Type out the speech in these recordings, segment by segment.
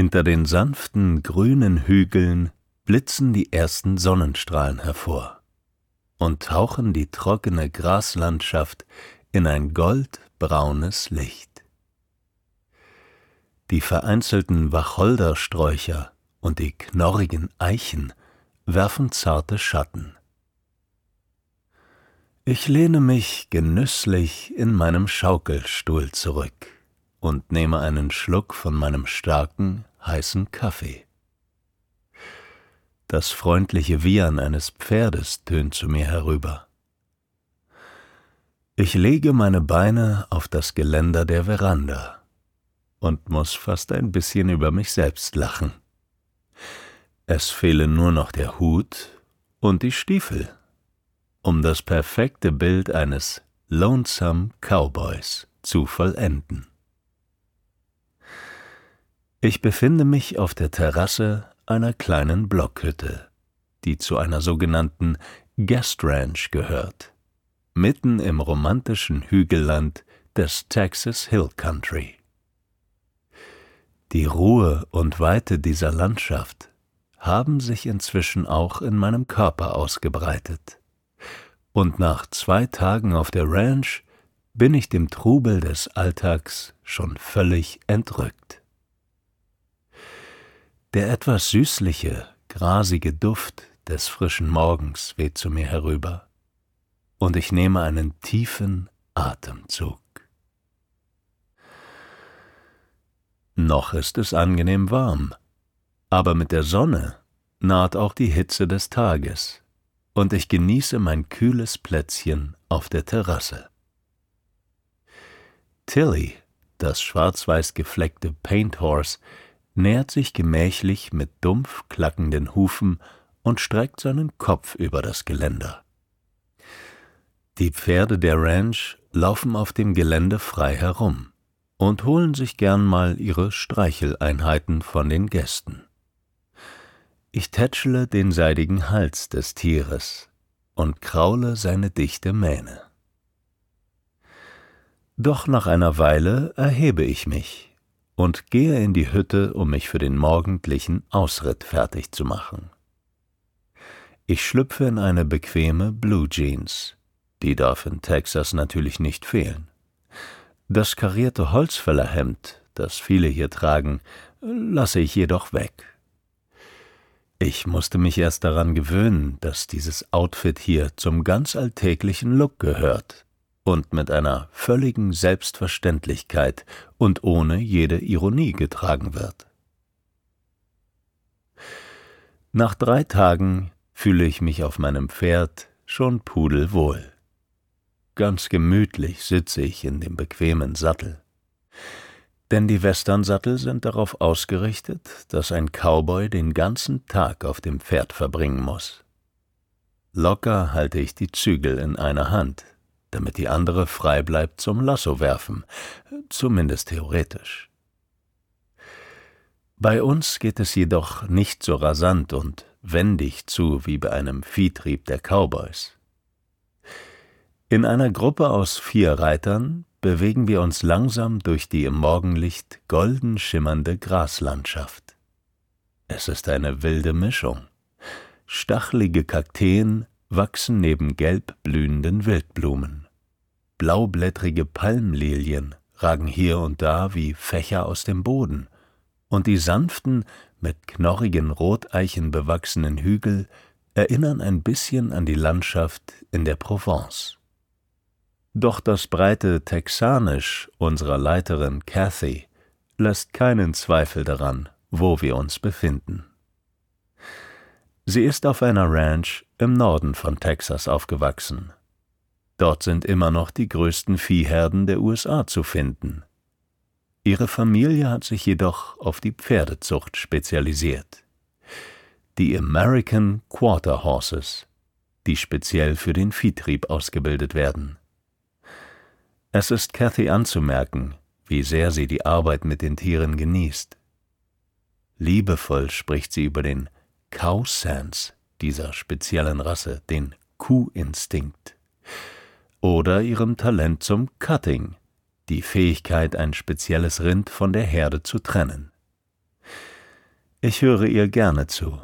Hinter den sanften grünen Hügeln blitzen die ersten Sonnenstrahlen hervor und tauchen die trockene Graslandschaft in ein goldbraunes Licht. Die vereinzelten Wacholdersträucher und die knorrigen Eichen werfen zarte Schatten. Ich lehne mich genüsslich in meinem Schaukelstuhl zurück und nehme einen Schluck von meinem starken, heißen Kaffee. Das freundliche Wiehern eines Pferdes tönt zu mir herüber. Ich lege meine Beine auf das Geländer der Veranda und muss fast ein bisschen über mich selbst lachen. Es fehlen nur noch der Hut und die Stiefel, um das perfekte Bild eines Lonesome Cowboys zu vollenden. Ich befinde mich auf der Terrasse einer kleinen Blockhütte, die zu einer sogenannten Guest Ranch gehört, mitten im romantischen Hügelland des Texas Hill Country. Die Ruhe und Weite dieser Landschaft haben sich inzwischen auch in meinem Körper ausgebreitet. Und nach zwei Tagen auf der Ranch bin ich dem Trubel des Alltags schon völlig entrückt. Der etwas süßliche, grasige Duft des frischen Morgens weht zu mir herüber, und ich nehme einen tiefen Atemzug. Noch ist es angenehm warm, aber mit der Sonne naht auch die Hitze des Tages, und ich genieße mein kühles Plätzchen auf der Terrasse. Tilly, das schwarz-weiß gefleckte Paint Horse, nähert sich gemächlich mit dumpf klackenden Hufen und streckt seinen Kopf über das Geländer. Die Pferde der Ranch laufen auf dem Gelände frei herum und holen sich gern mal ihre Streicheleinheiten von den Gästen. Ich tätschele den seidigen Hals des Tieres und kraule seine dichte Mähne. Doch nach einer Weile erhebe ich mich und gehe in die Hütte, um mich für den morgendlichen Ausritt fertig zu machen. Ich schlüpfe in eine bequeme Blue Jeans. Die darf in Texas natürlich nicht fehlen. Das karierte Holzfällerhemd, das viele hier tragen, lasse ich jedoch weg. Ich musste mich erst daran gewöhnen, dass dieses Outfit hier zum ganz alltäglichen Look gehört und mit einer völligen Selbstverständlichkeit und ohne jede Ironie getragen wird. Nach drei Tagen fühle ich mich auf meinem Pferd schon pudelwohl. Ganz gemütlich sitze ich in dem bequemen Sattel. Denn die Westernsattel sind darauf ausgerichtet, dass ein Cowboy den ganzen Tag auf dem Pferd verbringen muss. Locker halte ich die Zügel in einer Hand, damit die andere frei bleibt zum Lasso werfen, zumindest theoretisch. Bei uns geht es jedoch nicht so rasant und wendig zu wie bei einem Viehtrieb der Cowboys. In einer Gruppe aus vier Reitern bewegen wir uns langsam durch die im Morgenlicht golden schimmernde Graslandschaft. Es ist eine wilde Mischung. Stachelige Kakteen wachsen neben gelb blühenden Wildblumen. Blaublättrige Palmlilien ragen hier und da wie Fächer aus dem Boden, und die sanften, mit knorrigen Roteichen bewachsenen Hügel erinnern ein bisschen an die Landschaft in der Provence. Doch das breite Texanisch unserer Leiterin Cathy lässt keinen Zweifel daran, wo wir uns befinden. Sie ist auf einer Ranch im Norden von Texas aufgewachsen. Dort sind immer noch die größten Viehherden der USA zu finden. Ihre Familie hat sich jedoch auf die Pferdezucht spezialisiert. Die American Quarter Horses, die speziell für den Viehtrieb ausgebildet werden. Es ist Cathy anzumerken, wie sehr sie die Arbeit mit den Tieren genießt. Liebevoll spricht sie über den Cow Sense dieser speziellen Rasse, den Kuhinstinkt, oder ihrem Talent zum Cutting, die Fähigkeit, ein spezielles Rind von der Herde zu trennen. Ich höre ihr gerne zu.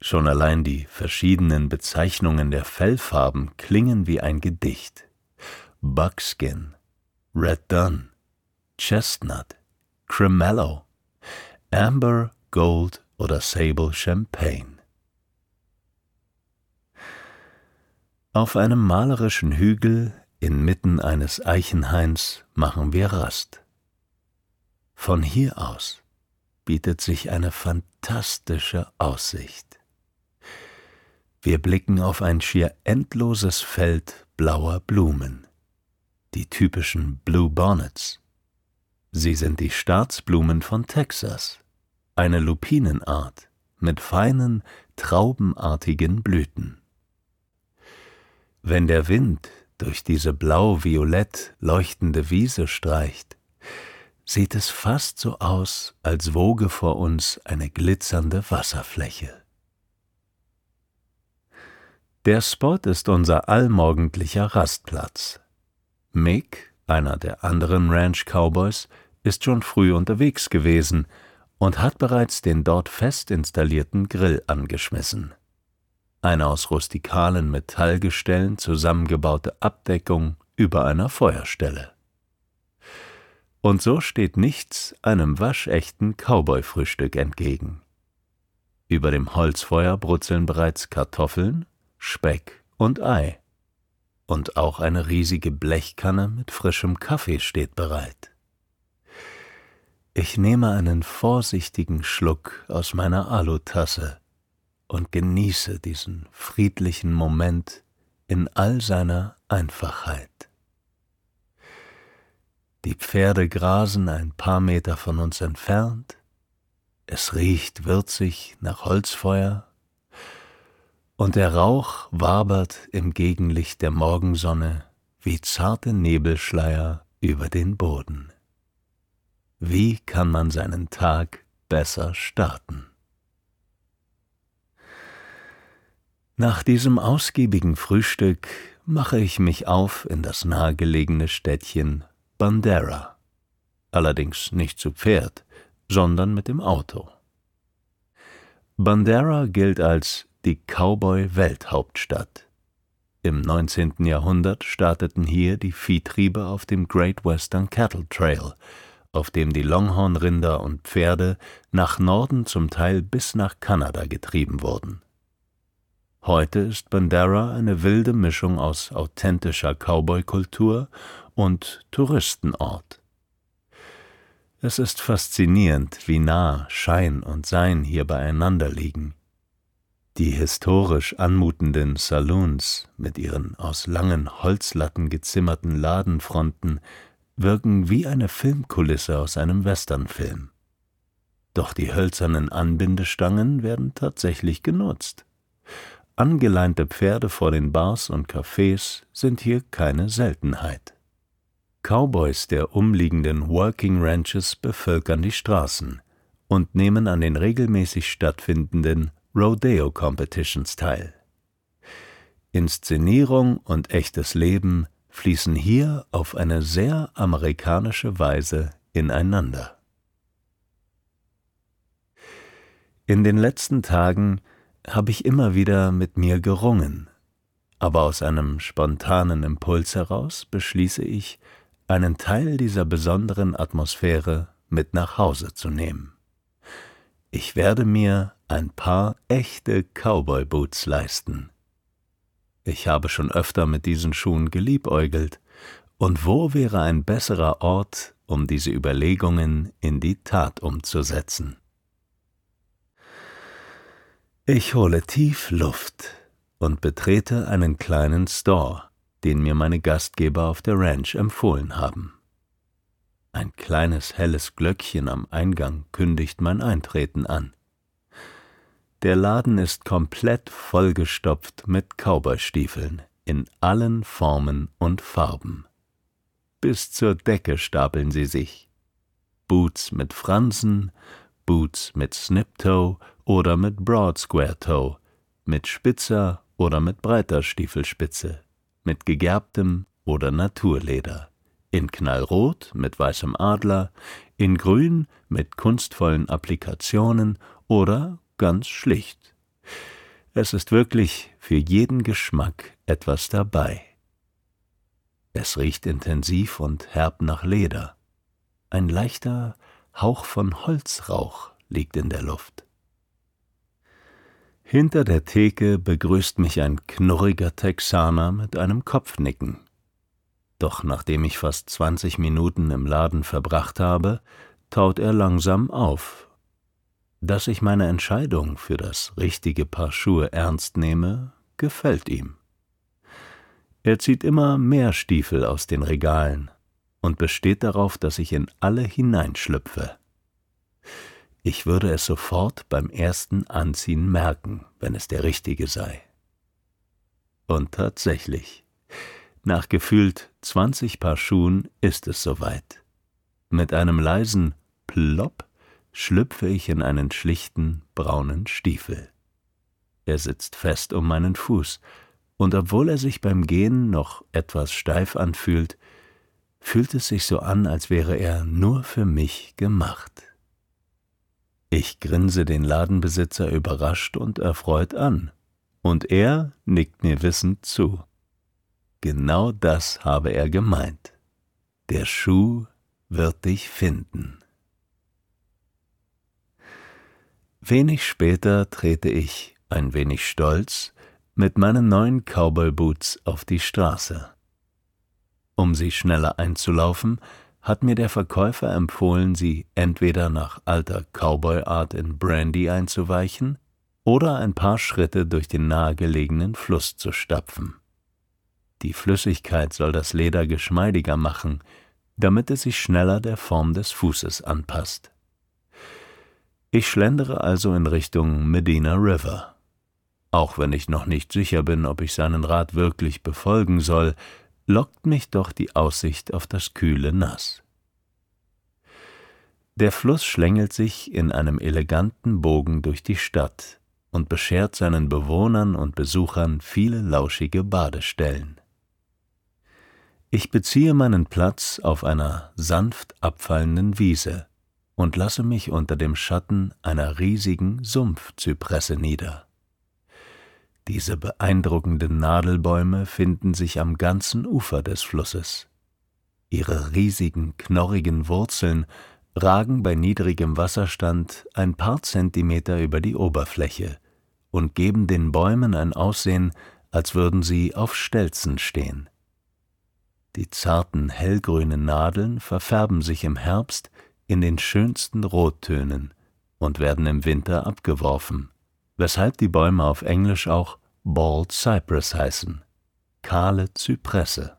Schon allein die verschiedenen Bezeichnungen der Fellfarben klingen wie ein Gedicht. Buckskin, Red Dun, Chestnut, Cremello, Amber, Gold oder Sable Champagne. Auf einem malerischen Hügel inmitten eines Eichenhains machen wir Rast. Von hier aus bietet sich eine fantastische Aussicht. Wir blicken auf ein schier endloses Feld blauer Blumen die typischen Blue Bonnets. Sie sind die Staatsblumen von Texas, eine Lupinenart mit feinen, traubenartigen Blüten. Wenn der Wind durch diese blau-violett leuchtende Wiese streicht, sieht es fast so aus, als woge vor uns eine glitzernde Wasserfläche. Der Spot ist unser allmorgendlicher Rastplatz, Mick, einer der anderen Ranch-Cowboys, ist schon früh unterwegs gewesen und hat bereits den dort fest installierten Grill angeschmissen. Eine aus rustikalen Metallgestellen zusammengebaute Abdeckung über einer Feuerstelle. Und so steht nichts einem waschechten Cowboy-Frühstück entgegen. Über dem Holzfeuer brutzeln bereits Kartoffeln, Speck und Ei und auch eine riesige Blechkanne mit frischem Kaffee steht bereit. Ich nehme einen vorsichtigen Schluck aus meiner Alutasse und genieße diesen friedlichen Moment in all seiner Einfachheit. Die Pferde grasen ein paar Meter von uns entfernt, es riecht würzig nach Holzfeuer und der Rauch wabert im Gegenlicht der Morgensonne wie zarte Nebelschleier über den Boden. Wie kann man seinen Tag besser starten? Nach diesem ausgiebigen Frühstück mache ich mich auf in das nahegelegene Städtchen Bandera, allerdings nicht zu Pferd, sondern mit dem Auto. Bandera gilt als die Cowboy-Welthauptstadt. Im 19. Jahrhundert starteten hier die Viehtriebe auf dem Great Western Cattle Trail, auf dem die Longhorn-Rinder und Pferde nach Norden zum Teil bis nach Kanada getrieben wurden. Heute ist Bandera eine wilde Mischung aus authentischer Cowboy-Kultur und Touristenort. Es ist faszinierend, wie nah Schein und Sein hier beieinander liegen. Die historisch anmutenden Saloons mit ihren aus langen Holzlatten gezimmerten Ladenfronten wirken wie eine Filmkulisse aus einem Westernfilm. Doch die hölzernen Anbindestangen werden tatsächlich genutzt. Angeleinte Pferde vor den Bars und Cafés sind hier keine Seltenheit. Cowboys der umliegenden Working Ranches bevölkern die Straßen und nehmen an den regelmäßig stattfindenden Rodeo Competitions teil. Inszenierung und echtes Leben fließen hier auf eine sehr amerikanische Weise ineinander. In den letzten Tagen habe ich immer wieder mit mir gerungen, aber aus einem spontanen Impuls heraus beschließe ich, einen Teil dieser besonderen Atmosphäre mit nach Hause zu nehmen. Ich werde mir ein paar echte Cowboy-Boots leisten. Ich habe schon öfter mit diesen Schuhen geliebäugelt, und wo wäre ein besserer Ort, um diese Überlegungen in die Tat umzusetzen? Ich hole tief Luft und betrete einen kleinen Store, den mir meine Gastgeber auf der Ranch empfohlen haben. Ein kleines helles Glöckchen am Eingang kündigt mein Eintreten an. Der Laden ist komplett vollgestopft mit Cowboystiefeln in allen Formen und Farben. Bis zur Decke stapeln sie sich. Boots mit Fransen, Boots mit Snip-Toe oder mit Broad Square Toe, mit spitzer oder mit breiter Stiefelspitze, mit gegerbtem oder Naturleder in Knallrot mit weißem Adler, in Grün mit kunstvollen Applikationen oder ganz schlicht. Es ist wirklich für jeden Geschmack etwas dabei. Es riecht intensiv und herb nach Leder. Ein leichter Hauch von Holzrauch liegt in der Luft. Hinter der Theke begrüßt mich ein knurriger Texaner mit einem Kopfnicken. Doch nachdem ich fast zwanzig Minuten im Laden verbracht habe, taut er langsam auf. Dass ich meine Entscheidung für das richtige Paar Schuhe ernst nehme, gefällt ihm. Er zieht immer mehr Stiefel aus den Regalen und besteht darauf, dass ich in alle hineinschlüpfe. Ich würde es sofort beim ersten Anziehen merken, wenn es der richtige sei. Und tatsächlich, nach gefühlt zwanzig Paar Schuhen ist es soweit. Mit einem leisen Plopp schlüpfe ich in einen schlichten braunen Stiefel. Er sitzt fest um meinen Fuß, und obwohl er sich beim Gehen noch etwas steif anfühlt, fühlt es sich so an, als wäre er nur für mich gemacht. Ich grinse den Ladenbesitzer überrascht und erfreut an, und er nickt mir wissend zu. Genau das habe er gemeint. Der Schuh wird dich finden. Wenig später trete ich, ein wenig stolz, mit meinen neuen Cowboy-Boots auf die Straße. Um sie schneller einzulaufen, hat mir der Verkäufer empfohlen, sie entweder nach alter Cowboy-Art in Brandy einzuweichen oder ein paar Schritte durch den nahegelegenen Fluss zu stapfen. Die Flüssigkeit soll das Leder geschmeidiger machen, damit es sich schneller der Form des Fußes anpasst. Ich schlendere also in Richtung Medina River. Auch wenn ich noch nicht sicher bin, ob ich seinen Rat wirklich befolgen soll, lockt mich doch die Aussicht auf das kühle Nass. Der Fluss schlängelt sich in einem eleganten Bogen durch die Stadt und beschert seinen Bewohnern und Besuchern viele lauschige Badestellen. Ich beziehe meinen Platz auf einer sanft abfallenden Wiese und lasse mich unter dem Schatten einer riesigen Sumpfzypresse nieder. Diese beeindruckenden Nadelbäume finden sich am ganzen Ufer des Flusses. Ihre riesigen, knorrigen Wurzeln ragen bei niedrigem Wasserstand ein paar Zentimeter über die Oberfläche und geben den Bäumen ein Aussehen, als würden sie auf Stelzen stehen. Die zarten hellgrünen Nadeln verfärben sich im Herbst in den schönsten Rottönen und werden im Winter abgeworfen, weshalb die Bäume auf Englisch auch Bald Cypress heißen, kahle Zypresse.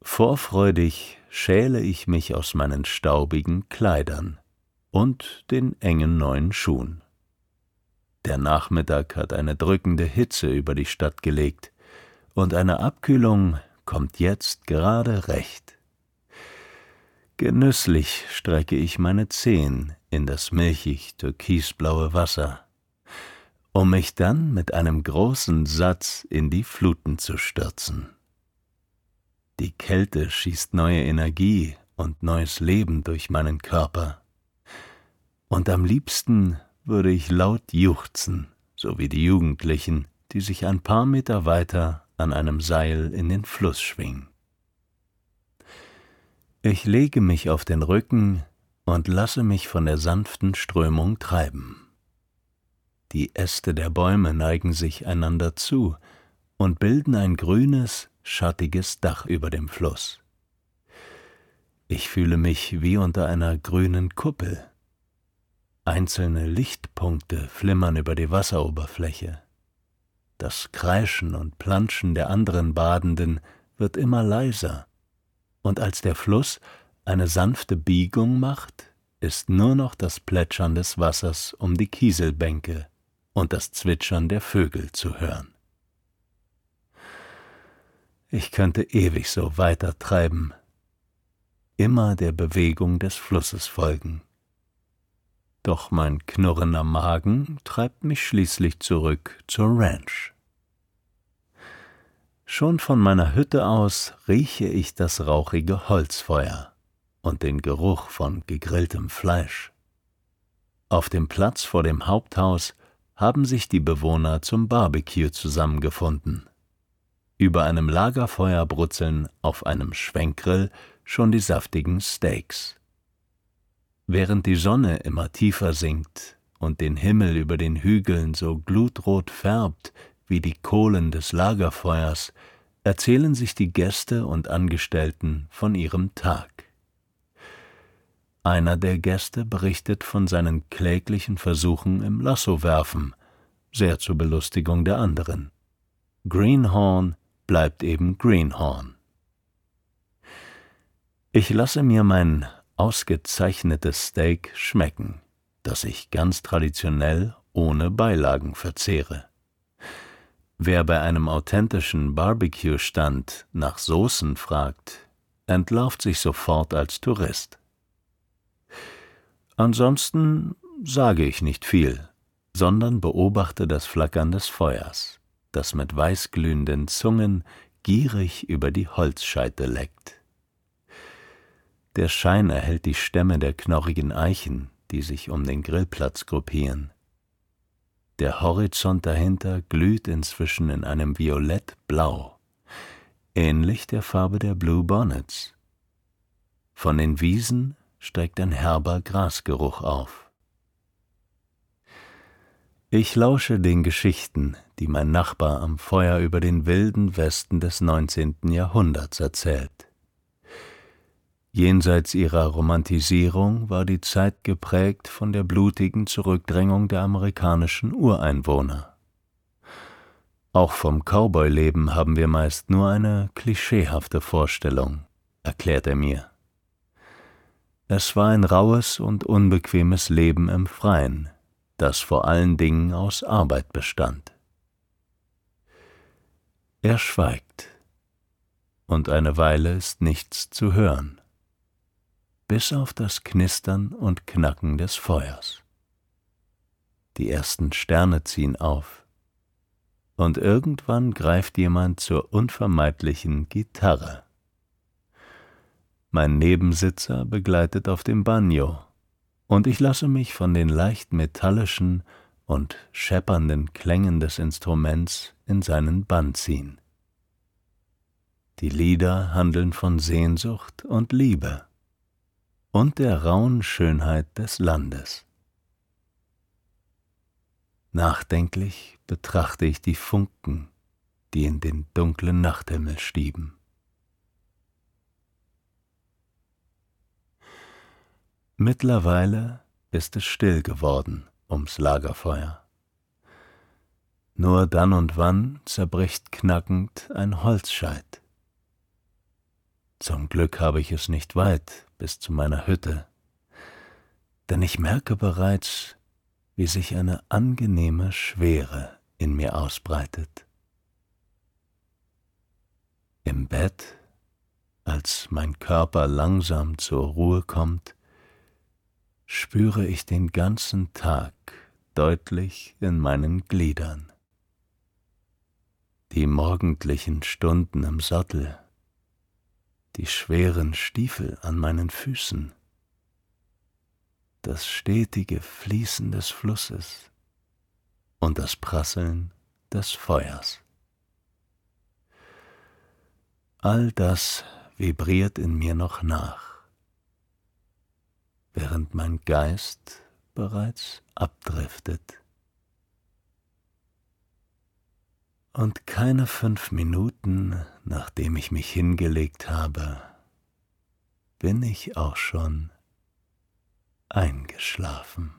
Vorfreudig schäle ich mich aus meinen staubigen Kleidern und den engen neuen Schuhen. Der Nachmittag hat eine drückende Hitze über die Stadt gelegt, und eine Abkühlung kommt jetzt gerade recht. Genüsslich strecke ich meine Zehen in das milchig türkisblaue Wasser, um mich dann mit einem großen Satz in die Fluten zu stürzen. Die Kälte schießt neue Energie und neues Leben durch meinen Körper. Und am liebsten würde ich laut juchzen, so wie die Jugendlichen, die sich ein paar Meter weiter an einem Seil in den Fluss schwingen. Ich lege mich auf den Rücken und lasse mich von der sanften Strömung treiben. Die Äste der Bäume neigen sich einander zu und bilden ein grünes, schattiges Dach über dem Fluss. Ich fühle mich wie unter einer grünen Kuppel. Einzelne Lichtpunkte flimmern über die Wasseroberfläche. Das Kreischen und Planschen der anderen Badenden wird immer leiser, und als der Fluss eine sanfte Biegung macht, ist nur noch das Plätschern des Wassers um die Kieselbänke und das Zwitschern der Vögel zu hören. Ich könnte ewig so weitertreiben, immer der Bewegung des Flusses folgen. Doch mein knurrender Magen treibt mich schließlich zurück zur Ranch. Schon von meiner Hütte aus rieche ich das rauchige Holzfeuer und den Geruch von gegrilltem Fleisch. Auf dem Platz vor dem Haupthaus haben sich die Bewohner zum Barbecue zusammengefunden. Über einem Lagerfeuer brutzeln auf einem Schwenkgrill schon die saftigen Steaks. Während die Sonne immer tiefer sinkt und den Himmel über den Hügeln so glutrot färbt wie die Kohlen des Lagerfeuers, erzählen sich die Gäste und Angestellten von ihrem Tag. Einer der Gäste berichtet von seinen kläglichen Versuchen im Lassowerfen, sehr zur Belustigung der anderen. Greenhorn bleibt eben Greenhorn. Ich lasse mir mein ausgezeichnetes Steak schmecken, das ich ganz traditionell ohne Beilagen verzehre. Wer bei einem authentischen Barbecue-Stand nach Soßen fragt, entlarvt sich sofort als Tourist. Ansonsten sage ich nicht viel, sondern beobachte das Flackern des Feuers das mit weißglühenden Zungen gierig über die Holzscheite leckt. Der Schein erhellt die Stämme der knorrigen Eichen, die sich um den Grillplatz gruppieren. Der Horizont dahinter glüht inzwischen in einem Violettblau, ähnlich der Farbe der Blue Bonnets. Von den Wiesen steigt ein herber Grasgeruch auf. Ich lausche den Geschichten, die mein Nachbar am Feuer über den wilden Westen des 19. Jahrhunderts erzählt. Jenseits ihrer Romantisierung war die Zeit geprägt von der blutigen Zurückdrängung der amerikanischen Ureinwohner. Auch vom Cowboy-Leben haben wir meist nur eine klischeehafte Vorstellung, erklärt er mir. Es war ein raues und unbequemes Leben im Freien, das vor allen Dingen aus Arbeit bestand. Er schweigt, und eine Weile ist nichts zu hören, bis auf das Knistern und Knacken des Feuers. Die ersten Sterne ziehen auf, und irgendwann greift jemand zur unvermeidlichen Gitarre. Mein Nebensitzer begleitet auf dem Banjo und ich lasse mich von den leicht metallischen und scheppernden Klängen des Instruments in seinen Bann ziehen. Die Lieder handeln von Sehnsucht und Liebe und der rauen Schönheit des Landes. Nachdenklich betrachte ich die Funken, die in den dunklen Nachthimmel stieben. Mittlerweile ist es still geworden ums Lagerfeuer. Nur dann und wann zerbricht knackend ein Holzscheit. Zum Glück habe ich es nicht weit bis zu meiner Hütte, denn ich merke bereits, wie sich eine angenehme Schwere in mir ausbreitet. Im Bett als mein Körper langsam zur Ruhe kommt, spüre ich den ganzen Tag deutlich in meinen Gliedern. Die morgendlichen Stunden im Sattel, die schweren Stiefel an meinen Füßen, das stetige Fließen des Flusses und das Prasseln des Feuers. All das vibriert in mir noch nach, während mein Geist bereits abdriftet. Und keine fünf Minuten, nachdem ich mich hingelegt habe, bin ich auch schon eingeschlafen.